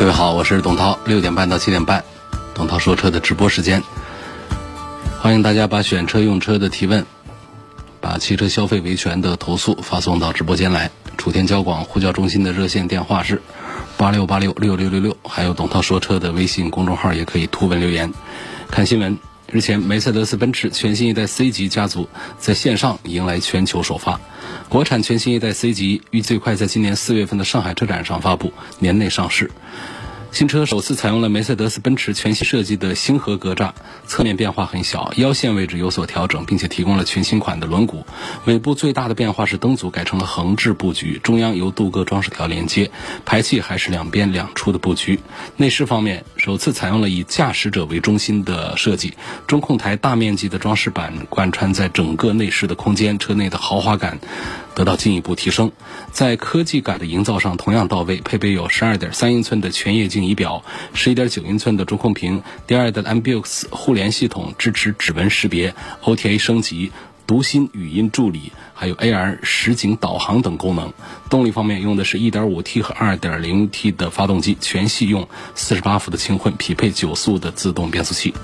各位好，我是董涛，六点半到七点半，董涛说车的直播时间，欢迎大家把选车用车的提问，把汽车消费维权的投诉发送到直播间来。楚天交广呼叫中心的热线电话是八六八六六六六六，还有董涛说车的微信公众号也可以图文留言。看新闻，日前梅赛德斯奔驰全新一代 C 级家族在线上迎来全球首发，国产全新一代 C 级预计最快在今年四月份的上海车展上发布，年内上市。新车首次采用了梅赛德斯奔驰全新设计的星河格栅，侧面变化很小，腰线位置有所调整，并且提供了全新款的轮毂。尾部最大的变化是灯组改成了横置布局，中央由镀铬装饰条连接，排气还是两边两出的布局。内饰方面，首次采用了以驾驶者为中心的设计，中控台大面积的装饰板贯穿在整个内饰的空间，车内的豪华感得到进一步提升。在科技感的营造上同样到位，配备有十二点三英寸的全液晶仪表，十一点九英寸的中控屏，第二代的 MBUX 互联系统支持指纹识别，OTA 升级。读心语音助理，还有 AR 实景导航等功能。动力方面用的是 1.5T 和 2.0T 的发动机，全系用48伏的轻混，匹配九速的自动变速器。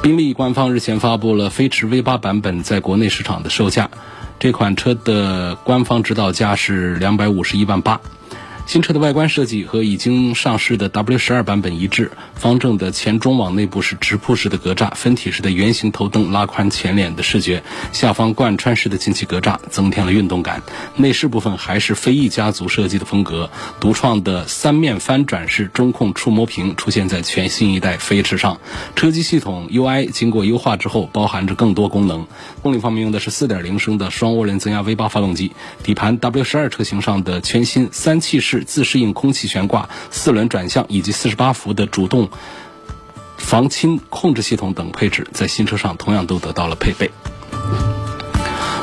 宾利官方日前发布了飞驰 V8 版本在国内市场的售价，这款车的官方指导价是两百五十一万八。新车的外观设计和已经上市的 W 十二版本一致，方正的前中网内部是直瀑式的格栅，分体式的圆形头灯拉宽前脸的视觉，下方贯穿式的进气格栅增添了运动感。内饰部分还是飞翼家族设计的风格，独创的三面翻转式中控触摸屏出现在全新一代飞驰上。车机系统 UI 经过优化之后，包含着更多功能。动力方面用的是4.0升的双涡轮增压 V8 发动机，底盘 W 十二车型上的全新三气式。自适应空气悬挂、四轮转向以及四十八伏的主动防倾控制系统等配置，在新车上同样都得到了配备。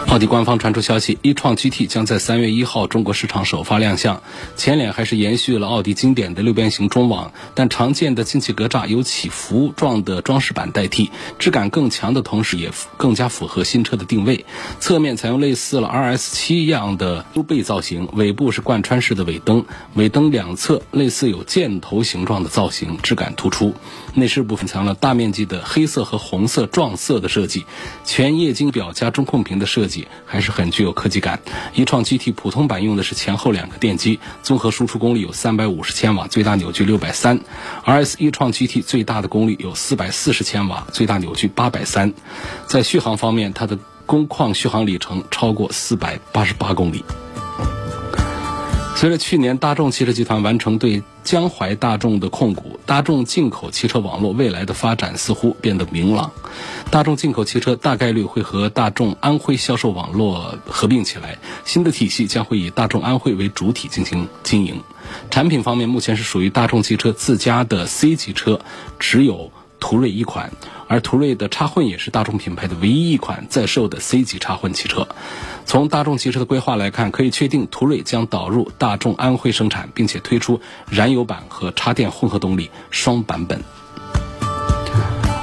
奥迪官方传出消息一创 GT 将在三月一号中国市场首发亮相。前脸还是延续了奥迪经典的六边形中网，但常见的进气格栅由起伏状的装饰板代替，质感更强的同时，也更加符合新车的定位。侧面采用类似了 RS7 一样的 U 背造型，尾部是贯穿式的尾灯，尾灯两侧类似有箭头形状的造型，质感突出。内饰部分采用了大面积的黑色和红色撞色的设计，全液晶表加中控屏的设计。还是很具有科技感。一创 GT 普通版用的是前后两个电机，综合输出功率有三百五十千瓦，最大扭矩六百三。RS 一创 GT 最大的功率有四百四十千瓦，最大扭矩八百三。在续航方面，它的工况续航里程超过四百八十八公里。随着去年大众汽车集团完成对江淮大众的控股，大众进口汽车网络未来的发展似乎变得明朗。大众进口汽车大概率会和大众安徽销售网络合并起来，新的体系将会以大众安徽为主体进行经营。产品方面，目前是属于大众汽车自家的 C 级车，只有。途锐一款，而途锐的插混也是大众品牌的唯一一款在售的 C 级插混汽车。从大众汽车的规划来看，可以确定途锐将导入大众安徽生产，并且推出燃油版和插电混合动力双版本。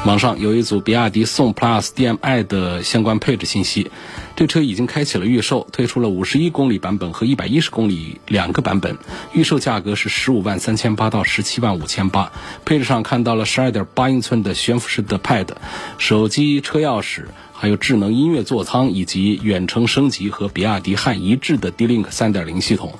网上有一组比亚迪宋 PLUS DM-i 的相关配置信息，这车已经开启了预售，推出了五十一公里版本和一百一十公里两个版本，预售价格是十五万三千八到十七万五千八。配置上看到了十二点八英寸的悬浮式的 Pad，手机、车钥匙。还有智能音乐座舱以及远程升级和比亚迪汉一致的 D-Link 3.0系统。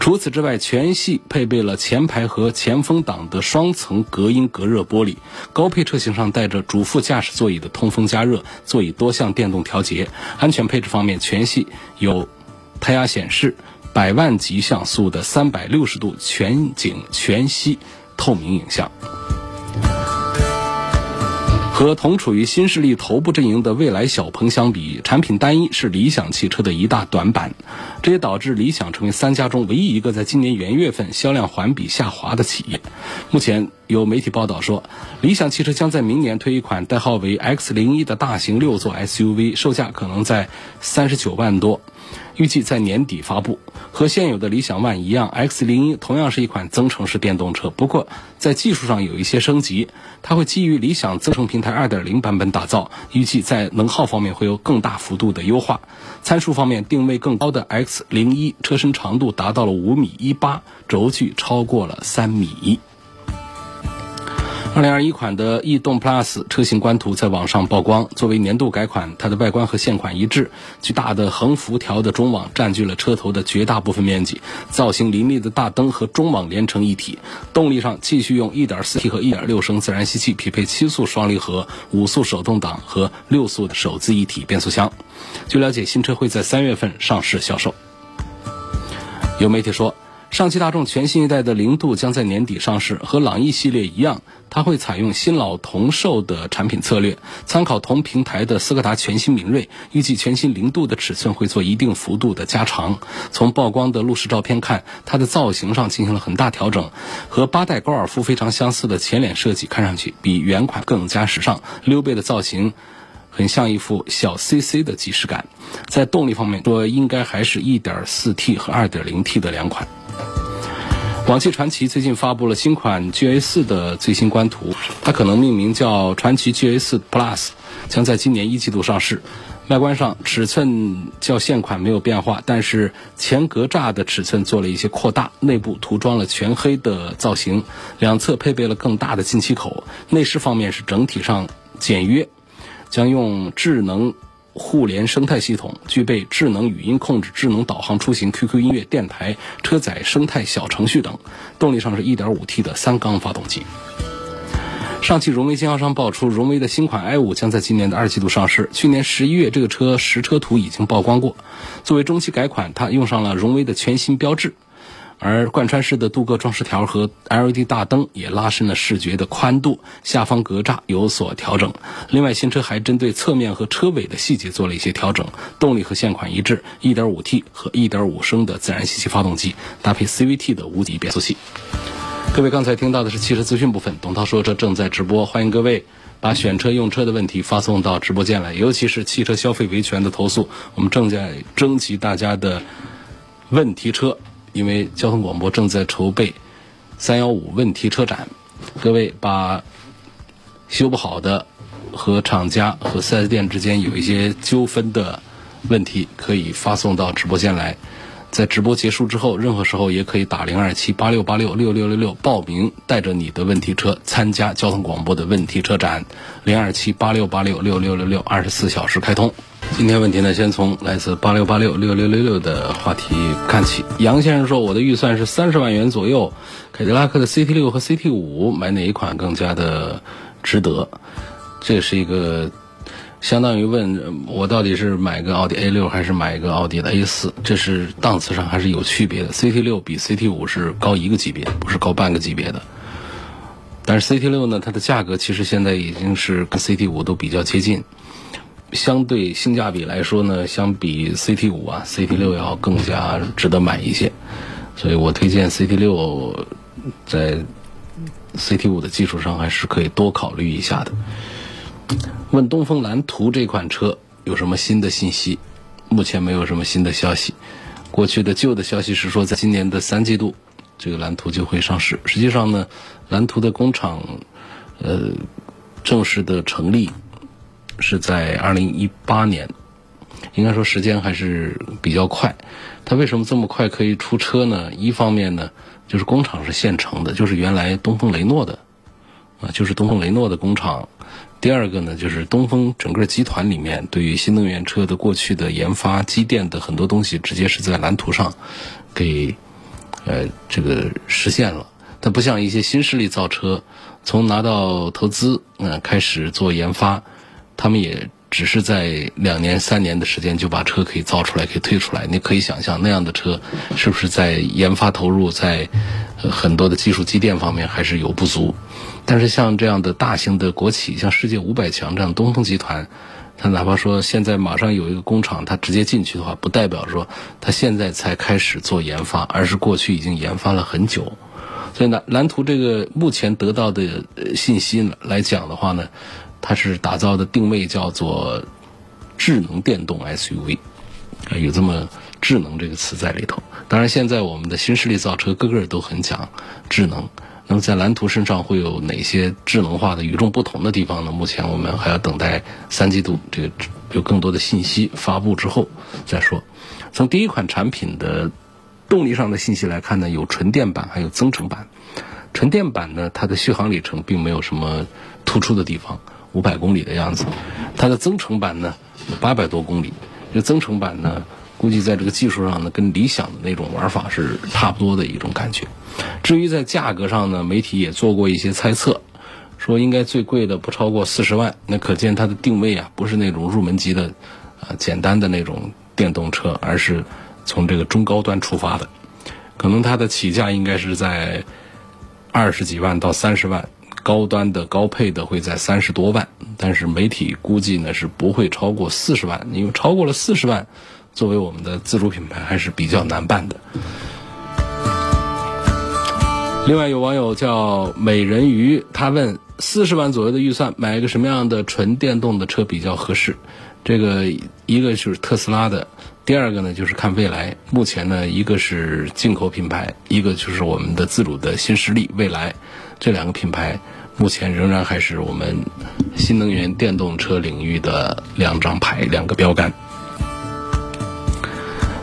除此之外，全系配备了前排和前风挡的双层隔音隔热玻璃。高配车型上带着主副驾驶座椅的通风加热，座椅多项电动调节。安全配置方面，全系有胎压显示、百万级像素的360度全景全息透明影像。和同处于新势力头部阵营的未来、小鹏相比，产品单一是理想汽车的一大短板，这也导致理想成为三家中唯一一个在今年元月份销量环比下滑的企业。目前有媒体报道说，理想汽车将在明年推一款代号为 X 零一的大型六座 SUV，售价可能在三十九万多。预计在年底发布。和现有的理想 ONE 一样，X 零一同样是一款增程式电动车，不过在技术上有一些升级。它会基于理想增程平台2.0版本打造，预计在能耗方面会有更大幅度的优化。参数方面，定位更高的 X 零一车身长度达到了五米一八，轴距超过了三米。二零二一款的逸动 Plus 车型官图在网上曝光，作为年度改款，它的外观和现款一致，巨大的横幅条的中网占据了车头的绝大部分面积，造型凌厉的大灯和中网连成一体。动力上继续用 1.4T 和1.6升自然吸气匹配七速双离合、五速手动挡和六速的手自一体变速箱。据了解，新车会在三月份上市销售。有媒体说。上汽大众全新一代的零度将在年底上市，和朗逸系列一样，它会采用新老同售的产品策略，参考同平台的斯柯达全新明锐，预计全新零度的尺寸会做一定幅度的加长。从曝光的路试照片看，它的造型上进行了很大调整，和八代高尔夫非常相似的前脸设计，看上去比原款更加时尚。溜背的造型。很像一副小 CC 的即视感，在动力方面说，应该还是一点四 T 和二点零 T 的两款。广汽传祺最近发布了新款 GA 四的最新官图，它可能命名叫传祺 GA 四 Plus，将在今年一季度上市。外观上尺寸较现款没有变化，但是前格栅的尺寸做了一些扩大，内部涂装了全黑的造型，两侧配备了更大的进气口。内饰方面是整体上简约。将用智能互联生态系统，具备智能语音控制、智能导航出行、QQ 音乐、电台、车载生态小程序等。动力上是 1.5T 的三缸发动机。上汽荣威经销商爆出，荣威的新款 i5 将在今年的二季度上市。去年十一月，这个车实车图已经曝光过。作为中期改款，它用上了荣威的全新标志。而贯穿式的镀铬装饰条和 LED 大灯也拉伸了视觉的宽度，下方格栅有所调整。另外，新车还针对侧面和车尾的细节做了一些调整。动力和现款一致，1.5T 和1.5升的自然吸气发动机，搭配 CVT 的无级变速器。各位刚才听到的是汽车资讯部分，董涛说车正在直播，欢迎各位把选车用车的问题发送到直播间来，尤其是汽车消费维权的投诉，我们正在征集大家的问题车。因为交通广播正在筹备“三幺五”问题车展，各位把修不好的和厂家和 4S 店之间有一些纠纷的问题，可以发送到直播间来。在直播结束之后，任何时候也可以打零二七八六八六六六六六报名，带着你的问题车参加交通广播的问题车展。零二七八六八六六六六六，二十四小时开通。今天问题呢，先从来自八六八六六六六六的话题看起。杨先生说，我的预算是三十万元左右，凯迪拉克的 CT 六和 CT 五买哪一款更加的值得？这是一个。相当于问我到底是买个奥迪 A 六还是买一个奥迪的 A 四，这是档次上还是有区别的。CT 六比 CT 五是高一个级别，不是高半个级别的。但是 CT 六呢，它的价格其实现在已经是跟 CT 五都比较接近，相对性价比来说呢，相比 CT 五啊，CT 六要更加值得买一些。所以我推荐 CT 六在 CT 五的基础上还是可以多考虑一下的。问东风蓝图这款车有什么新的信息？目前没有什么新的消息。过去的旧的消息是说，在今年的三季度，这个蓝图就会上市。实际上呢，蓝图的工厂，呃，正式的成立是在二零一八年，应该说时间还是比较快。它为什么这么快可以出车呢？一方面呢，就是工厂是现成的，就是原来东风雷诺的，啊，就是东风雷诺的工厂。第二个呢，就是东风整个集团里面对于新能源车的过去的研发积淀的很多东西，直接是在蓝图上给呃这个实现了。它不像一些新势力造车，从拿到投资嗯开始做研发，他们也只是在两年、三年的时间就把车可以造出来、可以推出来。你可以想象那样的车是不是在研发投入、在很多的技术积淀方面还是有不足。但是像这样的大型的国企，像世界五百强这样东风集团，它哪怕说现在马上有一个工厂，它直接进去的话，不代表说它现在才开始做研发，而是过去已经研发了很久。所以呢，蓝图这个目前得到的信息来讲的话呢，它是打造的定位叫做智能电动 SUV，啊，有这么智能这个词在里头。当然，现在我们的新势力造车个个都很讲智能。那么在蓝图身上会有哪些智能化的与众不同的地方呢？目前我们还要等待三季度这个有更多的信息发布之后再说。从第一款产品的。动力上的信息来看呢，有纯电版，还有增程版。纯电版呢，它的续航里程并没有什么突出的地方，五百公里的样子。它的增程版呢，有八百多公里。这增程版呢，估计在这个技术上呢，跟理想的那种玩法是差不多的一种感觉。至于在价格上呢，媒体也做过一些猜测，说应该最贵的不超过四十万。那可见它的定位啊，不是那种入门级的啊简单的那种电动车，而是。从这个中高端出发的，可能它的起价应该是在二十几万到三十万，高端的高配的会在三十多万，但是媒体估计呢是不会超过四十万，因为超过了四十万，作为我们的自主品牌还是比较难办的。另外有网友叫美人鱼，他问四十万左右的预算买一个什么样的纯电动的车比较合适？这个一个就是特斯拉的。第二个呢，就是看未来。目前呢，一个是进口品牌，一个就是我们的自主的新势力未来。这两个品牌目前仍然还是我们新能源电动车领域的两张牌、两个标杆。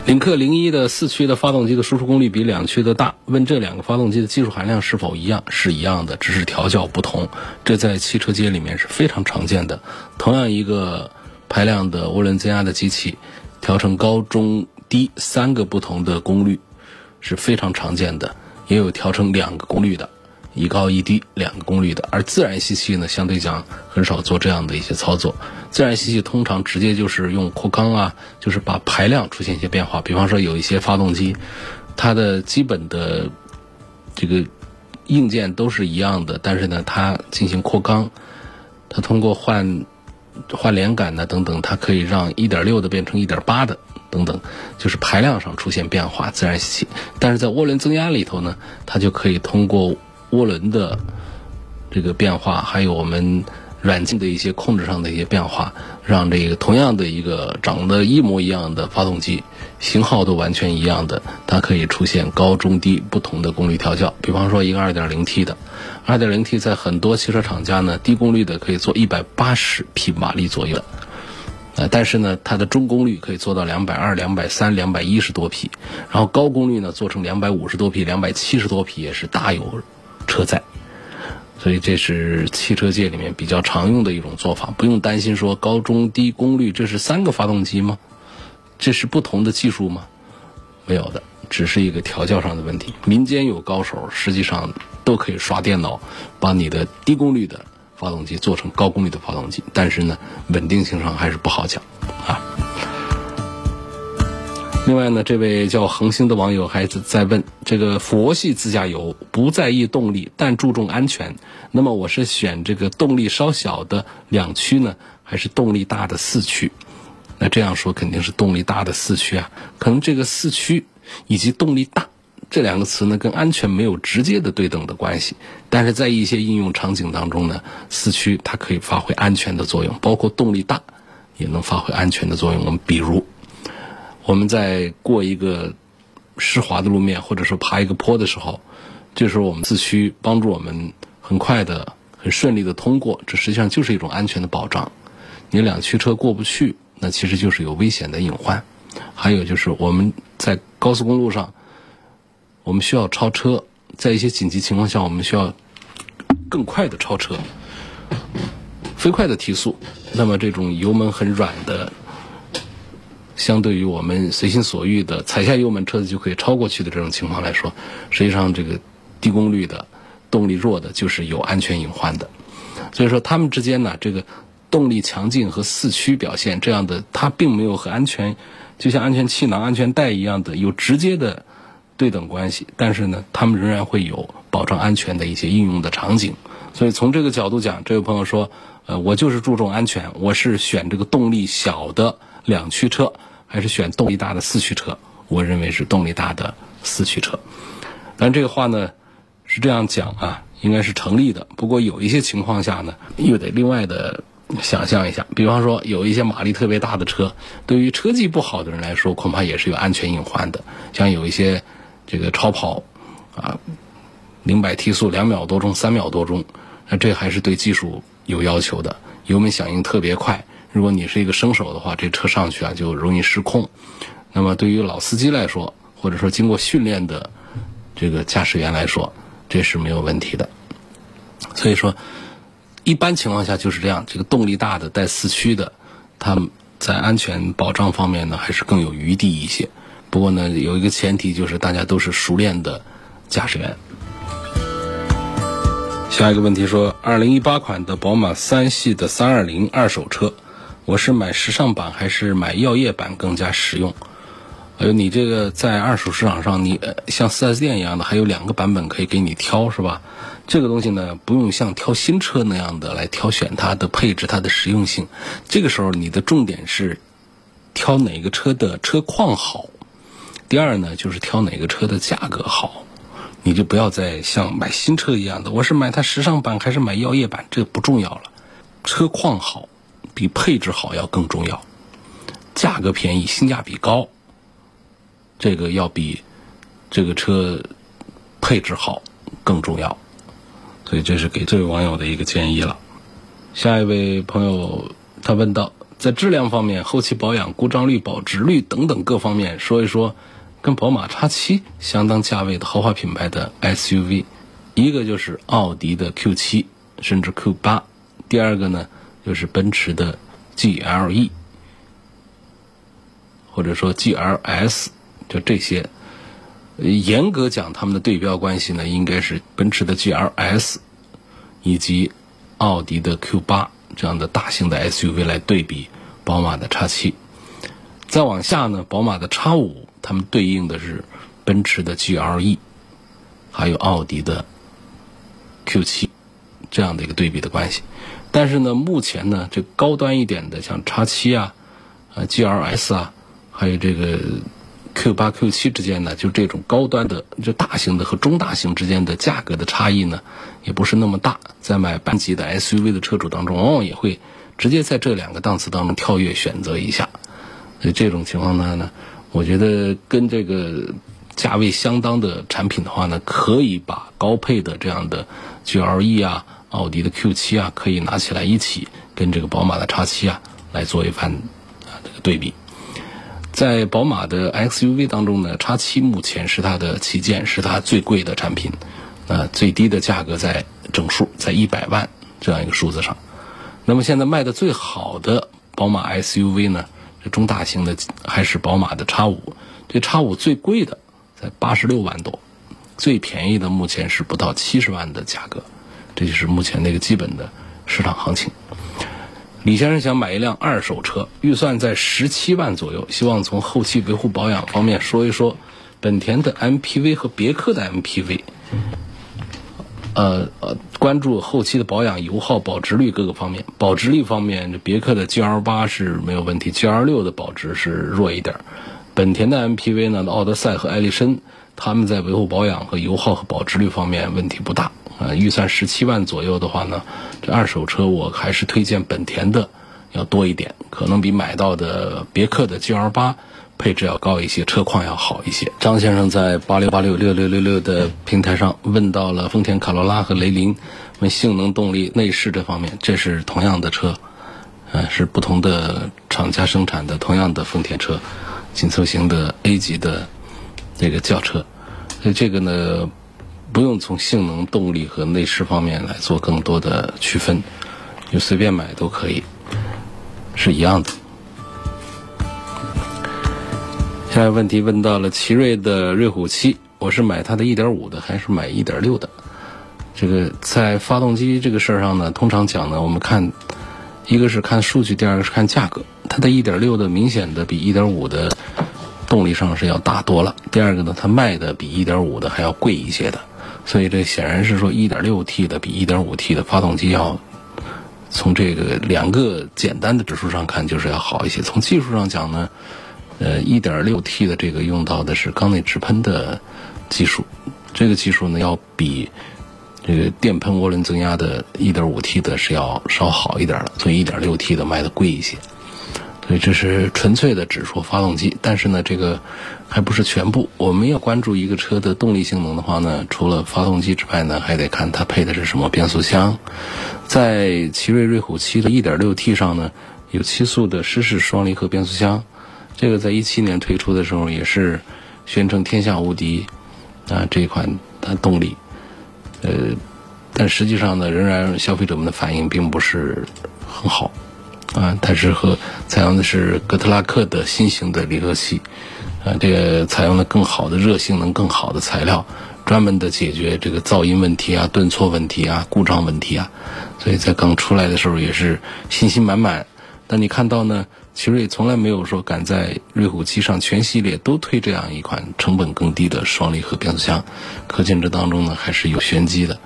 领克零一的四驱的发动机的输出功率比两驱的大，问这两个发动机的技术含量是否一样？是一样的，只是调教不同。这在汽车界里面是非常常见的。同样一个排量的涡轮增压的机器。调成高中低三个不同的功率是非常常见的，也有调成两个功率的，一高一低两个功率的。而自然吸气呢，相对讲很少做这样的一些操作。自然吸气通常直接就是用扩缸啊，就是把排量出现一些变化。比方说有一些发动机，它的基本的这个硬件都是一样的，但是呢，它进行扩缸，它通过换。换连杆呢，等等，它可以让一点六的变成一点八的，等等，就是排量上出现变化，自然吸气。但是在涡轮增压里头呢，它就可以通过涡轮的这个变化，还有我们。软件的一些控制上的一些变化，让这个同样的一个长得一模一样的发动机，型号都完全一样的，它可以出现高中低不同的功率调校。比方说一个 2.0T 的，2.0T 在很多汽车厂家呢，低功率的可以做180匹马力左右，呃，但是呢，它的中功率可以做到220、230、210多匹，然后高功率呢做成250多匹、270多匹也是大有车载。所以这是汽车界里面比较常用的一种做法，不用担心说高中低功率这是三个发动机吗？这是不同的技术吗？没有的，只是一个调教上的问题。民间有高手，实际上都可以刷电脑，把你的低功率的发动机做成高功率的发动机，但是呢，稳定性上还是不好讲啊。另外呢，这位叫恒星的网友还是在问：这个佛系自驾游不在意动力，但注重安全。那么我是选这个动力稍小的两驱呢，还是动力大的四驱？那这样说肯定是动力大的四驱啊。可能这个四驱以及动力大这两个词呢，跟安全没有直接的对等的关系。但是在一些应用场景当中呢，四驱它可以发挥安全的作用，包括动力大也能发挥安全的作用。我们比如。我们在过一个湿滑的路面，或者说爬一个坡的时候，这时候我们四驱帮助我们很快的、很顺利的通过，这实际上就是一种安全的保障。你两驱车过不去，那其实就是有危险的隐患。还有就是我们在高速公路上，我们需要超车，在一些紧急情况下，我们需要更快的超车，飞快的提速。那么这种油门很软的。相对于我们随心所欲的踩下油门，车子就可以超过去的这种情况来说，实际上这个低功率的、动力弱的，就是有安全隐患的。所以说，他们之间呢，这个动力强劲和四驱表现这样的，它并没有和安全，就像安全气囊、安全带一样的有直接的对等关系。但是呢，它们仍然会有保障安全的一些应用的场景。所以从这个角度讲，这位朋友说，呃，我就是注重安全，我是选这个动力小的两驱车，还是选动力大的四驱车？我认为是动力大的四驱车。但这个话呢，是这样讲啊，应该是成立的。不过有一些情况下呢，又得另外的。想象一下，比方说有一些马力特别大的车，对于车技不好的人来说，恐怕也是有安全隐患的。像有一些这个超跑，啊，零百提速两秒多钟、三秒多钟，那这还是对技术有要求的，油门响应特别快。如果你是一个生手的话，这车上去啊就容易失控。那么对于老司机来说，或者说经过训练的这个驾驶员来说，这是没有问题的。所以说。一般情况下就是这样，这个动力大的带四驱的，它在安全保障方面呢还是更有余地一些。不过呢，有一个前提就是大家都是熟练的驾驶员。下一个问题说，二零一八款的宝马三系的三二零二手车，我是买时尚版还是买药业版更加实用？呃，你这个在二手市场上，你像 4S 店一样的，还有两个版本可以给你挑，是吧？这个东西呢，不用像挑新车那样的来挑选它的配置、它的实用性。这个时候，你的重点是挑哪个车的车况好。第二呢，就是挑哪个车的价格好。你就不要再像买新车一样的，我是买它时尚版还是买药业版，这不重要了。车况好比配置好要更重要，价格便宜、性价比高，这个要比这个车配置好更重要。所以这是给这位网友的一个建议了。下一位朋友他问到，在质量方面、后期保养、故障率、保值率等等各方面，说一说跟宝马 X7 相当价位的豪华品牌的 SUV，一个就是奥迪的 Q7 甚至 Q8，第二个呢就是奔驰的 GLE 或者说 GLS，就这些。严格讲，他们的对标关系呢，应该是奔驰的 GLS 以及奥迪的 Q8 这样的大型的 SUV 来对比宝马的 X7。再往下呢，宝马的 X5，它们对应的是奔驰的 GLE，还有奥迪的 Q7 这样的一个对比的关系。但是呢，目前呢，这高端一点的像 X7 啊、啊 GLS 啊，还有这个。Q 八、Q 七之间呢，就这种高端的、就大型的和中大型之间的价格的差异呢，也不是那么大。在买半级的 SUV 的车主当中，往往也会直接在这两个档次当中跳跃选择一下。所以这种情况呢，呢，我觉得跟这个价位相当的产品的话呢，可以把高配的这样的 GLE 啊、奥迪的 Q 七啊，可以拿起来一起跟这个宝马的 X 七啊来做一番啊这个对比。在宝马的 XUV 当中呢，X 七目前是它的旗舰，是它最贵的产品，呃，最低的价格在整数在一百万这样一个数字上。那么现在卖的最好的宝马 SUV 呢，这中大型的还是宝马的 X 五，这 X 五最贵的在八十六万多，最便宜的目前是不到七十万的价格，这就是目前那个基本的市场行情。李先生想买一辆二手车，预算在十七万左右，希望从后期维护保养方面说一说本田的 MPV 和别克的 MPV。呃呃，关注后期的保养、油耗、保值率各个方面。保值率方面，别克的 GL 八是没有问题，GL 六的保值是弱一点。本田的 MPV 呢，奥德赛和艾力绅，他们在维护保养和油耗和保值率方面问题不大。呃，预算十七万左右的话呢，这二手车我还是推荐本田的要多一点，可能比买到的别克的 GL 八配置要高一些，车况要好一些。张先生在八六八六六六六六的平台上问到了丰田卡罗拉和雷凌，问性能、动力、内饰这方面，这是同样的车，呃，是不同的厂家生产的同样的丰田车，紧凑型的 A 级的这个轿车，所以这个呢。不用从性能、动力和内饰方面来做更多的区分，就随便买都可以，是一样的。下一个问题问到了奇瑞的瑞虎七，我是买它的1.5的还是买1.6的？这个在发动机这个事儿上呢，通常讲呢，我们看一个是看数据，第二个是看价格。它的1.6的明显的比1.5的动力上是要大多了。第二个呢，它卖的比1.5的还要贵一些的，所以这显然是说 1.6T 的比 1.5T 的发动机要从这个两个简单的指数上看就是要好一些。从技术上讲呢，呃，1.6T 的这个用到的是缸内直喷的技术，这个技术呢要比。这个电喷涡轮增压的 1.5T 的是要稍好一点的，所以 1.6T 的卖的贵一些。所以这是纯粹的只说发动机，但是呢，这个还不是全部。我们要关注一个车的动力性能的话呢，除了发动机之外呢，还得看它配的是什么变速箱。在奇瑞瑞虎7的 1.6T 上呢，有七速的湿式双离合变速箱，这个在一七年推出的时候也是宣称天下无敌啊，这一款的动力。呃，但实际上呢，仍然消费者们的反应并不是很好，啊，它是和采用的是哥特拉克的新型的离合器，啊，这个采用了更好的热性能、更好的材料，专门的解决这个噪音问题啊、顿挫问题啊、故障问题啊，所以在刚出来的时候也是信心满满。但你看到呢？奇瑞从来没有说敢在瑞虎七上全系列都推这样一款成本更低的双离合变速箱，可见这当中呢还是有玄机的。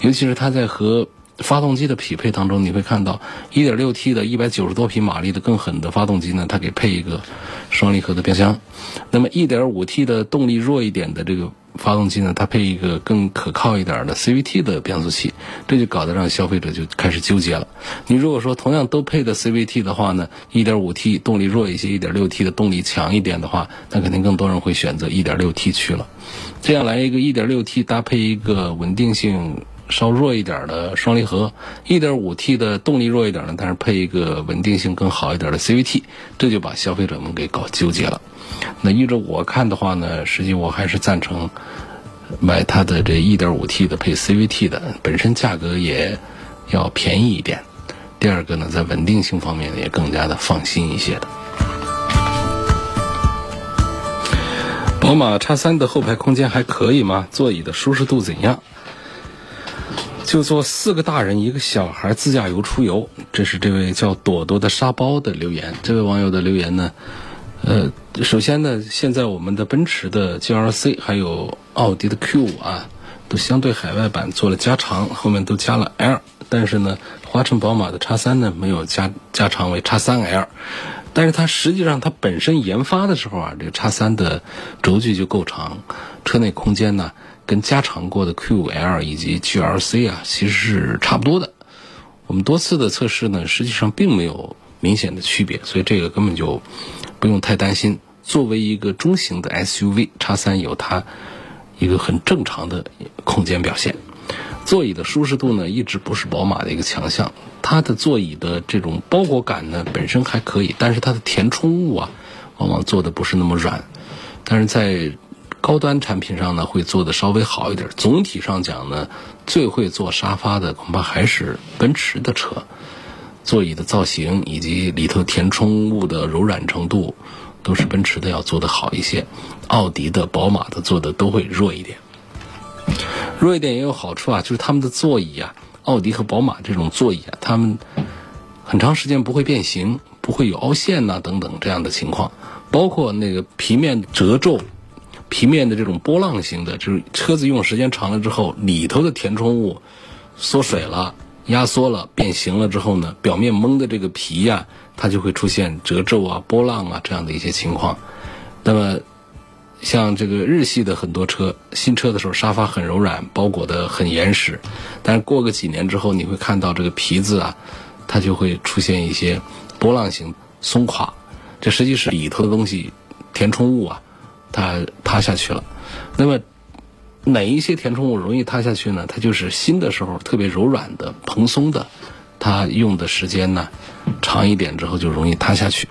尤其是它在和发动机的匹配当中，你会看到 1.6T 的190多匹马力的更狠的发动机呢，它给配一个双离合的变速箱。那么 1.5T 的动力弱一点的这个。发动机呢，它配一个更可靠一点的 CVT 的变速器，这就搞得让消费者就开始纠结了。你如果说同样都配的 CVT 的话呢，1.5T 动力弱一些，1.6T 的动力强一点的话，那肯定更多人会选择 1.6T 去了。这样来一个 1.6T 搭配一个稳定性稍弱一点的双离合，1.5T 的动力弱一点呢，但是配一个稳定性更好一点的 CVT，这就把消费者们给搞纠结了。那依着我看的话呢，实际我还是赞成买它的这 1.5T 的配 CVT 的，本身价格也要便宜一点。第二个呢，在稳定性方面也更加的放心一些的。宝马 X3 的后排空间还可以吗？座椅的舒适度怎样？就坐四个大人一个小孩自驾游出游，这是这位叫朵朵的沙包的留言。这位网友的留言呢？呃，首先呢，现在我们的奔驰的 GLC 还有奥迪的 Q5 啊，都相对海外版做了加长，后面都加了 L。但是呢，华晨宝马的 X3 呢没有加加长为 X3L。但是它实际上它本身研发的时候啊，这个 X3 的轴距就够长，车内空间呢跟加长过的 Q5L 以及 GLC 啊其实是差不多的。我们多次的测试呢，实际上并没有明显的区别，所以这个根本就。不用太担心。作为一个中型的 SUV，叉三有它一个很正常的空间表现。座椅的舒适度呢，一直不是宝马的一个强项。它的座椅的这种包裹感呢，本身还可以，但是它的填充物啊，往往做的不是那么软。但是在高端产品上呢，会做的稍微好一点。总体上讲呢，最会做沙发的恐怕还是奔驰的车。座椅的造型以及里头填充物的柔软程度，都是奔驰的要做的好一些，奥迪的、宝马的做的都会弱一点。弱一点也有好处啊，就是他们的座椅啊，奥迪和宝马这种座椅啊，他们很长时间不会变形，不会有凹陷呐等等这样的情况。包括那个皮面褶皱、皮面的这种波浪形的，就是车子用时间长了之后，里头的填充物缩水了。压缩了、变形了之后呢，表面蒙的这个皮呀，它就会出现褶皱啊、波浪啊这样的一些情况。那么，像这个日系的很多车，新车的时候沙发很柔软，包裹的很严实，但是过个几年之后，你会看到这个皮子啊，它就会出现一些波浪形松垮。这实际是里头的东西填充物啊，它塌下去了。那么。哪一些填充物容易塌下去呢？它就是新的时候特别柔软的、蓬松的，它用的时间呢长一点之后就容易塌下去。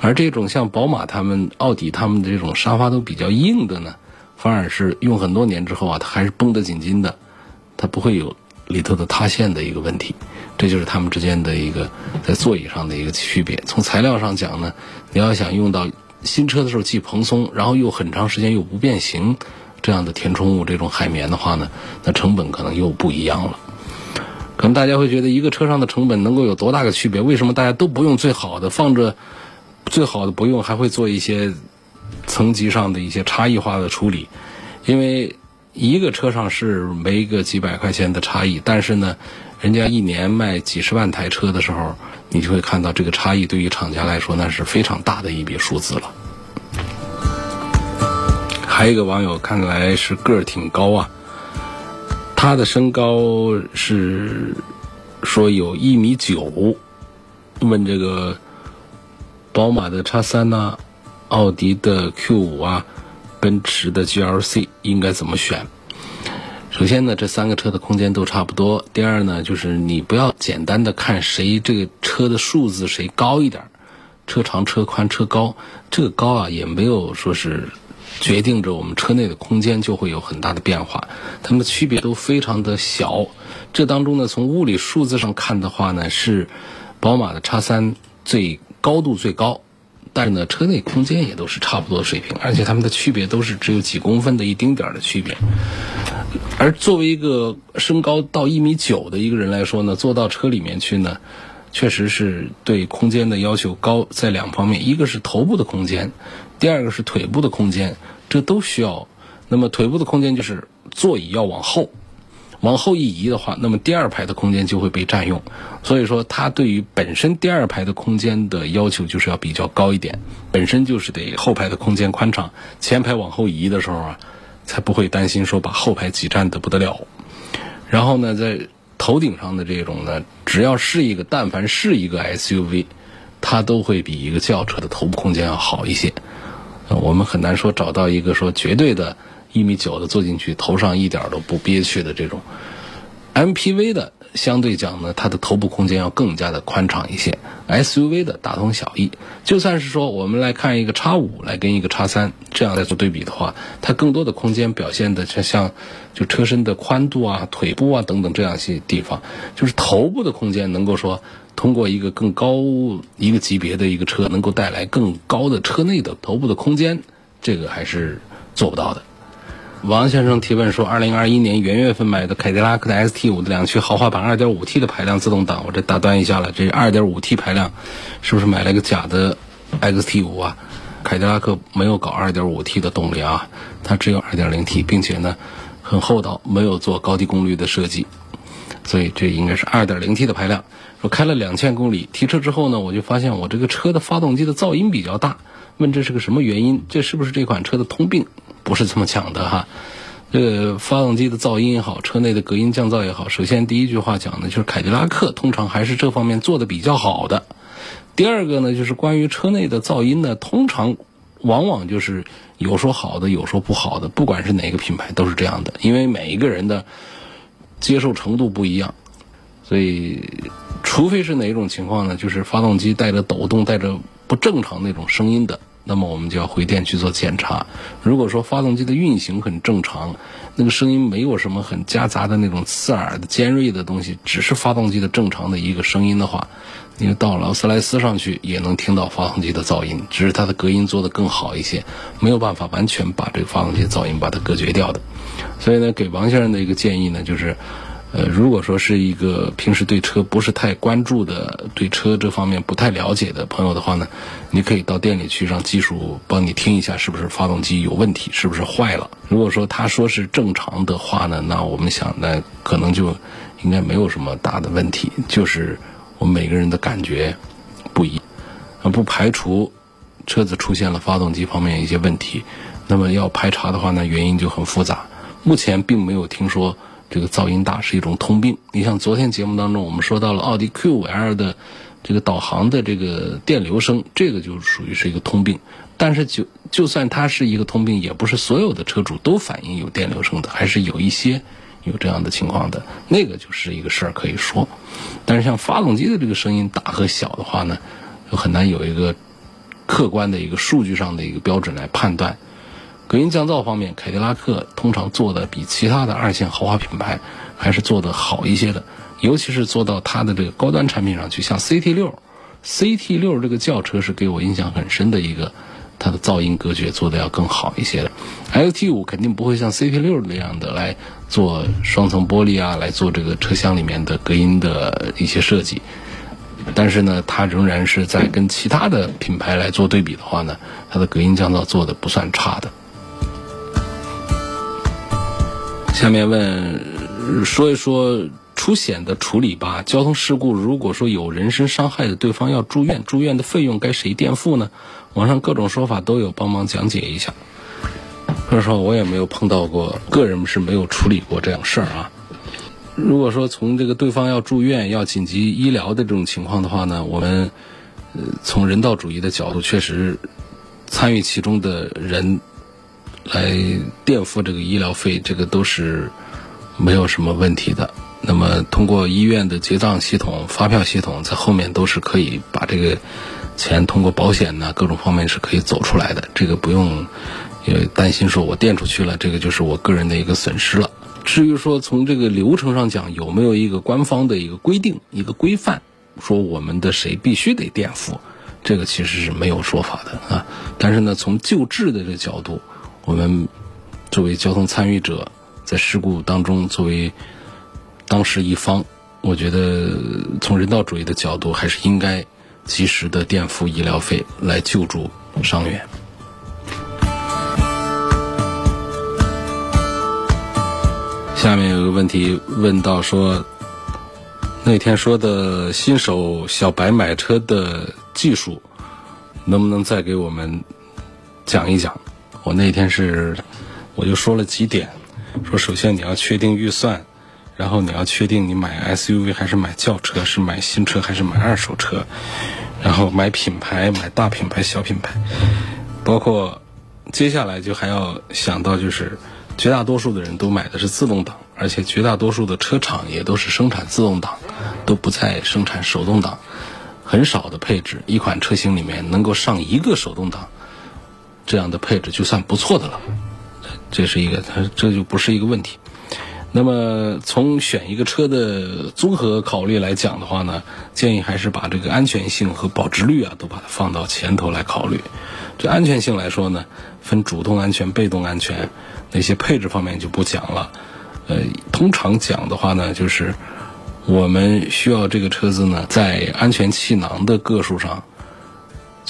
而这种像宝马、他们、奥迪他们的这种沙发都比较硬的呢，反而是用很多年之后啊，它还是绷得紧紧的，它不会有里头的塌陷的一个问题。这就是它们之间的一个在座椅上的一个区别。从材料上讲呢，你要想用到新车的时候既蓬松，然后又很长时间又不变形。这样的填充物，这种海绵的话呢，那成本可能又不一样了。可能大家会觉得一个车上的成本能够有多大个区别？为什么大家都不用最好的，放着最好的不用，还会做一些层级上的一些差异化的处理？因为一个车上是没个几百块钱的差异，但是呢，人家一年卖几十万台车的时候，你就会看到这个差异对于厂家来说那是非常大的一笔数字了。还有一个网友看来是个儿挺高啊，他的身高是说有一米九，问这个宝马的叉三呐，奥迪的 Q 五啊。奔驰的 GLC 应该怎么选？首先呢，这三个车的空间都差不多。第二呢，就是你不要简单的看谁这个车的数字谁高一点，车长、车宽、车高，这个高啊也没有说是决定着我们车内的空间就会有很大的变化，它们的区别都非常的小。这当中呢，从物理数字上看的话呢，是宝马的叉三最高度最高。但是呢，车内空间也都是差不多水平，而且它们的区别都是只有几公分的一丁点儿的区别。而作为一个身高到一米九的一个人来说呢，坐到车里面去呢，确实是对空间的要求高，在两方面，一个是头部的空间，第二个是腿部的空间，这都需要。那么腿部的空间就是座椅要往后。往后一移的话，那么第二排的空间就会被占用，所以说它对于本身第二排的空间的要求就是要比较高一点，本身就是得后排的空间宽敞，前排往后移的时候啊，才不会担心说把后排挤占的不得了。然后呢，在头顶上的这种呢，只要是一个，但凡是一个 SUV，它都会比一个轿车的头部空间要好一些。我们很难说找到一个说绝对的。一米九的坐进去，头上一点都不憋屈的这种，MPV 的相对讲呢，它的头部空间要更加的宽敞一些，SUV 的大同小异。就算是说我们来看一个叉五来跟一个叉三这样来做对比的话，它更多的空间表现的就像就车身的宽度啊、腿部啊等等这样一些地方，就是头部的空间能够说通过一个更高一个级别的一个车能够带来更高的车内的头部的空间，这个还是做不到的。王先生提问说：“二零二一年元月份买的凯迪拉克的 ST 五的两驱豪华版二点五 T 的排量自动挡，我这打断一下了，这二点五 T 排量是不是买了个假的 XT 五啊？凯迪拉克没有搞二点五 T 的动力啊，它只有二点零 T，并且呢很厚道，没有做高低功率的设计，所以这应该是二点零 T 的排量。说开了两千公里，提车之后呢，我就发现我这个车的发动机的噪音比较大，问这是个什么原因？这是不是这款车的通病？”不是这么讲的哈，这个发动机的噪音也好，车内的隔音降噪也好，首先第一句话讲的就是凯迪拉克通常还是这方面做的比较好的。第二个呢，就是关于车内的噪音呢，通常往往就是有说好的，有说不好的，不管是哪个品牌都是这样的，因为每一个人的接受程度不一样，所以除非是哪一种情况呢，就是发动机带着抖动、带着不正常那种声音的。那么我们就要回店去做检查。如果说发动机的运行很正常，那个声音没有什么很夹杂的那种刺耳的尖锐的东西，只是发动机的正常的一个声音的话，你到劳斯莱斯上去也能听到发动机的噪音，只是它的隔音做得更好一些，没有办法完全把这个发动机噪音把它隔绝掉的。所以呢，给王先生的一个建议呢，就是。呃，如果说是一个平时对车不是太关注的，对车这方面不太了解的朋友的话呢，你可以到店里去让技术帮你听一下，是不是发动机有问题，是不是坏了。如果说他说是正常的话呢，那我们想呢，可能就应该没有什么大的问题，就是我们每个人的感觉不一，不排除车子出现了发动机方面一些问题。那么要排查的话呢，原因就很复杂，目前并没有听说。这个噪音大是一种通病。你像昨天节目当中，我们说到了奥迪 Q5L 的这个导航的这个电流声，这个就属于是一个通病。但是就就算它是一个通病，也不是所有的车主都反映有电流声的，还是有一些有这样的情况的。那个就是一个事儿可以说。但是像发动机的这个声音大和小的话呢，就很难有一个客观的一个数据上的一个标准来判断。隔音降噪方面，凯迪拉克通常做的比其他的二线豪华品牌还是做的好一些的，尤其是做到它的这个高端产品上去，像 CT 六，CT 六这个轿车是给我印象很深的一个它的噪音隔绝做的要更好一些的。LT 五肯定不会像 CT 六那样的来做双层玻璃啊，来做这个车厢里面的隔音的一些设计。但是呢，它仍然是在跟其他的品牌来做对比的话呢，它的隔音降噪做的不算差的。下面问说一说出险的处理吧。交通事故如果说有人身伤害的，对方要住院，住院的费用该谁垫付呢？网上各种说法都有，帮忙讲解一下。说实话，我也没有碰到过，个人是没有处理过这样事儿啊。如果说从这个对方要住院、要紧急医疗的这种情况的话呢，我们呃从人道主义的角度，确实参与其中的人来垫付这个医疗费，这个都是没有什么问题的。那么通过医院的结账系统、发票系统，在后面都是可以把这个钱通过保险呢各种方面是可以走出来的，这个不用也担心说我垫出去了，这个就是我个人的一个损失了。至于说从这个流程上讲，有没有一个官方的一个规定、一个规范，说我们的谁必须得垫付，这个其实是没有说法的啊。但是呢，从救治的这个角度，我们作为交通参与者，在事故当中作为当事一方，我觉得从人道主义的角度，还是应该及时的垫付医疗费来救助伤员。下面有个问题问到说，那天说的新手小白买车的技术，能不能再给我们讲一讲？我那天是我就说了几点，说首先你要确定预算，然后你要确定你买 SUV 还是买轿车，是买新车还是买二手车，然后买品牌，买大品牌、小品牌，包括接下来就还要想到就是。绝大多数的人都买的是自动挡，而且绝大多数的车厂也都是生产自动挡，都不再生产手动挡。很少的配置，一款车型里面能够上一个手动挡，这样的配置就算不错的了。这是一个，它这就不是一个问题。那么从选一个车的综合考虑来讲的话呢，建议还是把这个安全性和保值率啊都把它放到前头来考虑。这安全性来说呢，分主动安全、被动安全。那些配置方面就不讲了，呃，通常讲的话呢，就是我们需要这个车子呢，在安全气囊的个数上，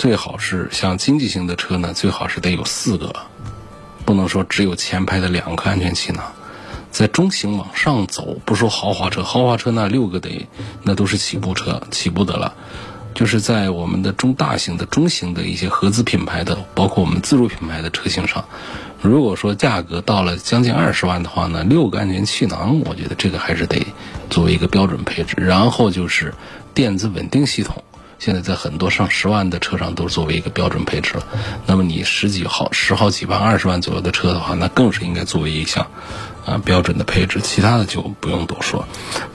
最好是像经济型的车呢，最好是得有四个，不能说只有前排的两个安全气囊。在中型往上走，不说豪华车，豪华车那六个得，那都是起步车，起步的了。就是在我们的中大型的、中型的一些合资品牌的，包括我们自主品牌的车型上。如果说价格到了将近二十万的话呢，六个安全气囊，我觉得这个还是得作为一个标准配置。然后就是电子稳定系统，现在在很多上十万的车上都作为一个标准配置了。那么你十几号、十好几万、二十万左右的车的话，那更是应该作为一项啊标准的配置。其他的就不用多说。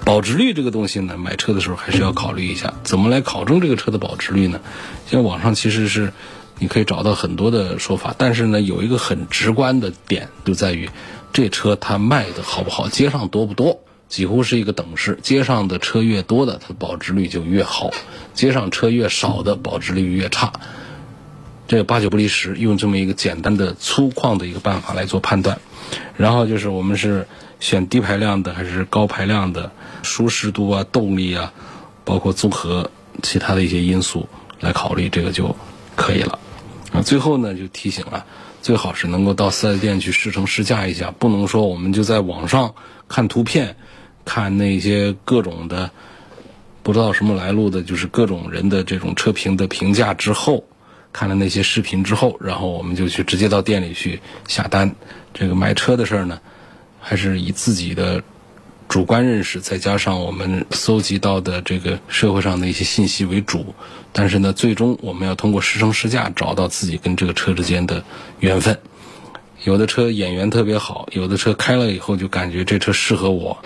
保值率这个东西呢，买车的时候还是要考虑一下，怎么来考证这个车的保值率呢？现在网上其实是。你可以找到很多的说法，但是呢，有一个很直观的点就在于，这车它卖的好不好，街上多不多，几乎是一个等式。街上的车越多的，它保值率就越好；街上车越少的，保值率越差。这个八九不离十，用这么一个简单的粗犷的一个办法来做判断。然后就是我们是选低排量的还是高排量的，舒适度啊、动力啊，包括综合其他的一些因素来考虑，这个就可以了。啊，最后呢就提醒了，最好是能够到四 S 店去试乘试驾一下，不能说我们就在网上看图片，看那些各种的不知道什么来路的，就是各种人的这种车评的评价之后，看了那些视频之后，然后我们就去直接到店里去下单。这个买车的事儿呢，还是以自己的。主观认识再加上我们搜集到的这个社会上的一些信息为主，但是呢，最终我们要通过试乘试驾找到自己跟这个车之间的缘分。有的车眼缘特别好，有的车开了以后就感觉这车适合我，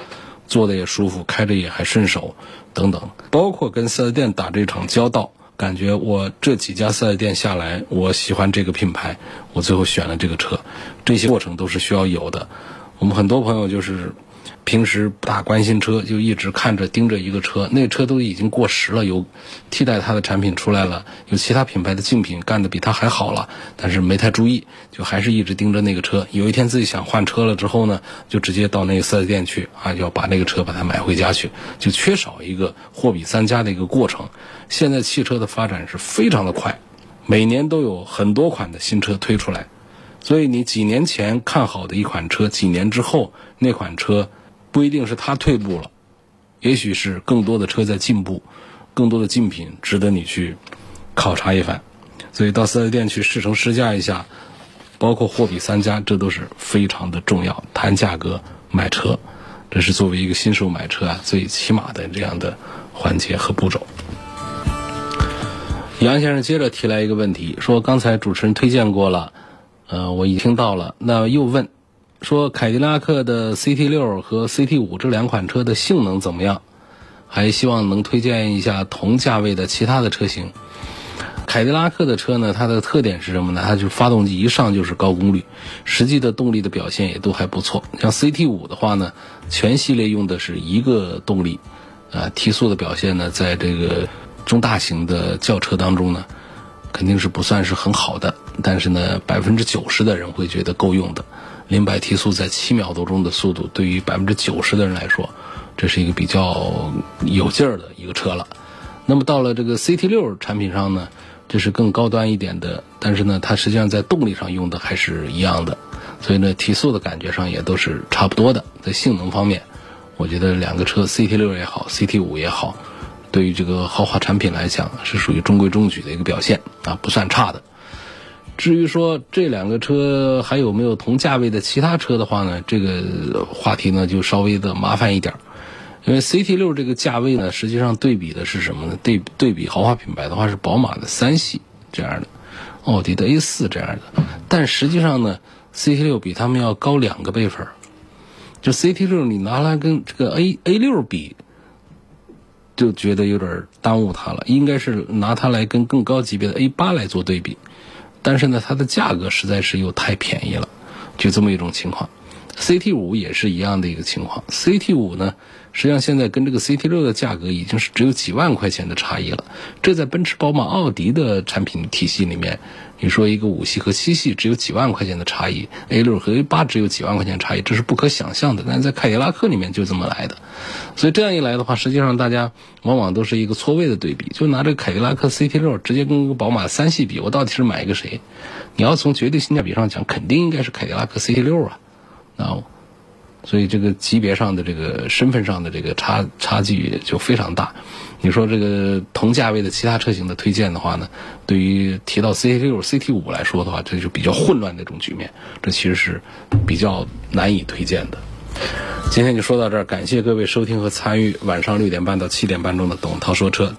坐的也舒服，开着也还顺手，等等。包括跟四 S 店打这场交道，感觉我这几家四 S 店下来，我喜欢这个品牌，我最后选了这个车。这些过程都是需要有的。我们很多朋友就是。平时不大关心车，就一直看着盯着一个车，那车都已经过时了，有替代它的产品出来了，有其他品牌的竞品干的比它还好了，但是没太注意，就还是一直盯着那个车。有一天自己想换车了之后呢，就直接到那个四 S 店去啊，要把那个车把它买回家去，就缺少一个货比三家的一个过程。现在汽车的发展是非常的快，每年都有很多款的新车推出来，所以你几年前看好的一款车，几年之后那款车。不一定是它退步了，也许是更多的车在进步，更多的竞品值得你去考察一番。所以到四 S 店去试乘试驾一下，包括货比三家，这都是非常的重要。谈价格买车，这是作为一个新手买车啊最起码的这样的环节和步骤。杨先生接着提来一个问题，说刚才主持人推荐过了，呃，我已听到了，那又问。说凯迪拉克的 CT 六和 CT 五这两款车的性能怎么样？还希望能推荐一下同价位的其他的车型。凯迪拉克的车呢，它的特点是什么呢？它就发动机一上就是高功率，实际的动力的表现也都还不错。像 CT 五的话呢，全系列用的是一个动力，啊，提速的表现呢，在这个中大型的轿车当中呢，肯定是不算是很好的，但是呢，百分之九十的人会觉得够用的。零百提速在七秒多钟的速度，对于百分之九十的人来说，这是一个比较有劲儿的一个车了。那么到了这个 CT 六产品上呢，这是更高端一点的，但是呢，它实际上在动力上用的还是一样的，所以呢，提速的感觉上也都是差不多的。在性能方面，我觉得两个车 CT 六也好，CT 五也好，对于这个豪华产品来讲，是属于中规中矩的一个表现啊，不算差的。至于说这两个车还有没有同价位的其他车的话呢？这个话题呢就稍微的麻烦一点，因为 CT 六这个价位呢，实际上对比的是什么呢？对对比豪华品牌的话是宝马的三系这样的，奥迪的 A 四这样的，但实际上呢，CT 六比他们要高两个辈分。就 CT 六你拿来跟这个 A A 六比，就觉得有点耽误它了，应该是拿它来跟更高级别的 A 八来做对比。但是呢，它的价格实在是又太便宜了，就这么一种情况。CT 五也是一样的一个情况。CT 五呢，实际上现在跟这个 CT 六的价格已经是只有几万块钱的差异了。这在奔驰、宝马、奥迪的产品体系里面。你说一个五系和七系只有几万块钱的差异，A 六和 A 八只有几万块钱差异，这是不可想象的。但是在凯迪拉克里面就这么来的，所以这样一来的话，实际上大家往往都是一个错位的对比，就拿这个凯迪拉克 CT 六直接跟个宝马三系比，我到底是买一个谁？你要从绝对性价比上讲，肯定应该是凯迪拉克 CT 六啊，啊。所以这个级别上的这个身份上的这个差差距就非常大。你说这个同价位的其他车型的推荐的话呢，对于提到 CT 六、CT 五来说的话，这就比较混乱的一种局面，这其实是比较难以推荐的。今天就说到这儿，感谢各位收听和参与晚上六点半到七点半钟的董涛说车。